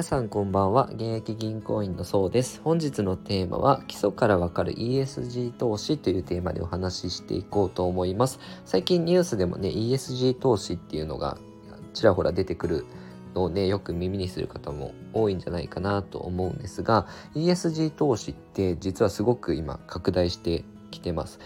皆さんこんばんは。現役銀行員のそうです。本日のテーマは基礎からわかる ESG 投資というテーマでお話ししていこうと思います。最近ニュースでもね ESG 投資っていうのがちらほら出てくるのでよく耳にする方も多いんじゃないかなと思うんですが ESG 投資って実はすごく今拡大してきてます。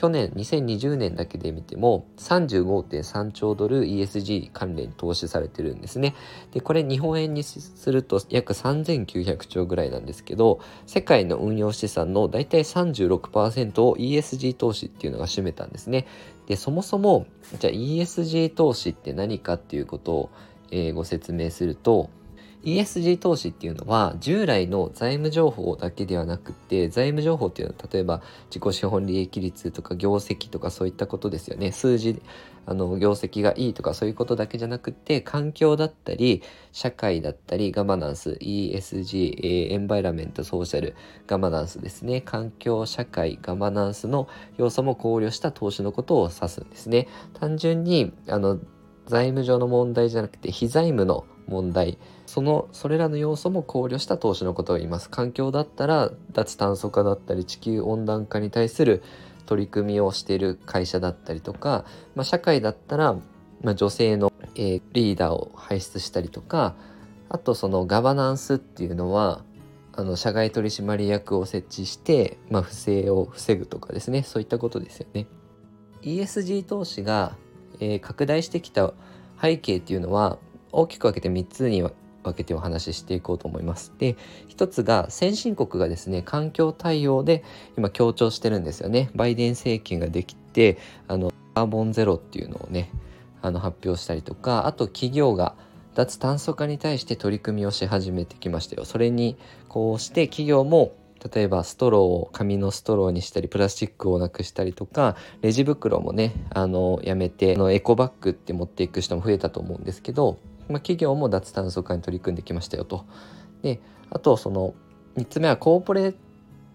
去年2020年だけで見ても35.3兆ドル ESG 関連に投資されてるんですね。でこれ日本円にすると約3900兆ぐらいなんですけど世界の運用資産の大体36%を ESG 投資っていうのが占めたんですね。でそもそもじゃあ ESG 投資って何かっていうことを、えー、ご説明すると ESG 投資っていうのは従来の財務情報だけではなくて財務情報っていうのは例えば自己資本利益率とか業績とかそういったことですよね。数字あの業績がいいとかそういうことだけじゃなくて環境だったり社会だったりガバナンス ESG エンバイラメントソーシャルガバナンスですね。環境社会ガバナンスの要素も考慮した投資のことを指すんですね。単純にあの財務上の問題じゃなくて非財務の問題。そのそれらの要素も考慮した投資のことを言います。環境だったら脱炭素化だったり地球温暖化に対する取り組みをしている会社だったりとか、まあ、社会だったら、まあ、女性の、えー、リーダーを輩出したりとかあとそのガバナンスっていうのはあの社外取締役を設置して、まあ、不正を防ぐとかですね。そういったことですよね。ESG 投資が、えー、拡大してきた背景っていうのは大きく分けて3つに分けてお話ししていこうと思います。で一つが先進国がですね環境対応で今強調してるんですよね。バイデン政権ができてあのカーボンゼロっていうのをねあの発表したりとかあと企業が脱炭素化に対して取り組みをし始めてきましたよ。それにこうして企業も例えばストローを紙のストローにしたりプラスチックをなくしたりとかレジ袋もねあのやめてあのエコバッグって持っていく人も増えたと思うんですけどまあ、企業も脱炭素化に取り組んできましたよと。であとその3つ目はコーポレー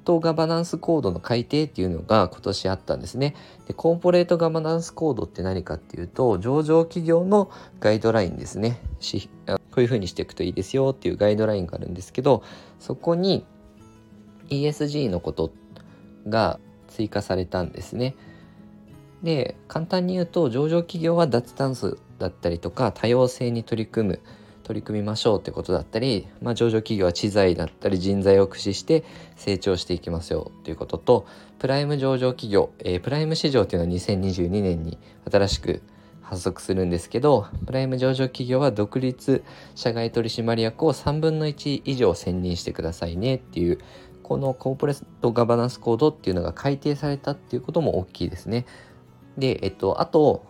トガバナンスコードの改定っていうのが今年あったんですね。でコーポレートガバナンスコードって何かっていうと上場企業のガイドラインですね。こういうふうにしていくといいですよっていうガイドラインがあるんですけどそこに ESG のことが追加されたんですね。で簡単に言うと上場企業は脱炭素だったりとか多様性に取り組む取り組みましょうってことだったり、まあ、上場企業は知財だったり人材を駆使して成長していきますよということとプライム上場企業、えー、プライム市場っていうのは2022年に新しく発足するんですけどプライム上場企業は独立社外取締役を3分の1以上選任してくださいねっていうこのコーポレートガバナンスコードっていうのが改定されたっていうことも大きいですね。で、えっと、あと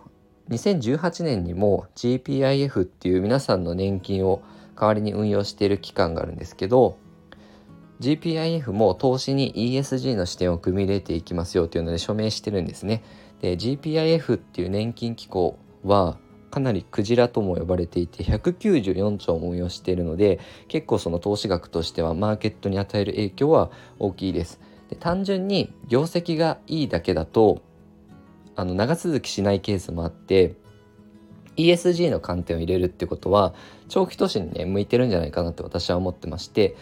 2018年にも GPIF っていう皆さんの年金を代わりに運用している機関があるんですけど GPIF も投資に ESG の視点を組み入れていきますよっていうので署名してるんですね。で GPIF っていう年金機構はかなりクジラとも呼ばれていて194兆も運用しているので結構その投資額としてはマーケットに与える影響は大きいです。で単純に業績がいいだけだとあの長続きしないケースもあって ESG の観点を入れるってことは長期投資にね向いてるんじゃないかなって私は思ってまして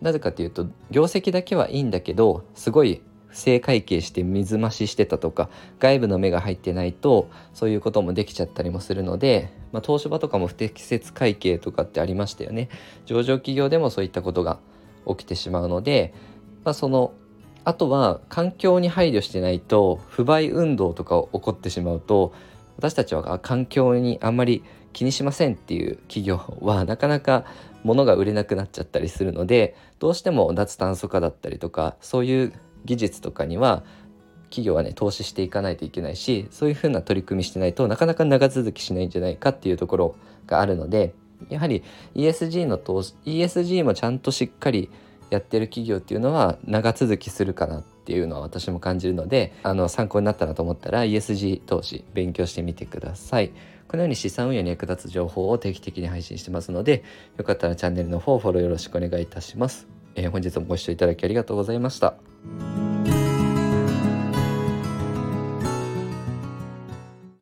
なぜかというと業績だけはいいんだけどすごい正会計して水増ししてたとか外部の目が入ってないとそういうこともできちゃったりもするので、まあ、東芝とかも不適切会計とかってありましたよね。上場企業でもそういったことが起きてしまうので、まあ、そのあとは環境に配慮してないと不買運動とか起こってしまうと私たちは環境にあんまり気にしませんっていう企業はなかなか物が売れなくなっちゃったりするのでどうしても脱炭素化だったりとかそういう技術とかには企業はね投資していかないといけないしそういうふうな取り組みしてないとなかなか長続きしないんじゃないかっていうところがあるのでやはり ESG の投資 ESG もちゃんとしっかりやってる企業っていうのは長続きするかなっていうのは私も感じるのであの参考になったなと思ったら ESG 投資勉強してみてください。このように資産運用に役立つ情報を定期的に配信してますのでよかったらチャンネルの方フォローよろしくお願いいたします、えー、本日もご視聴いただきありがとうございました。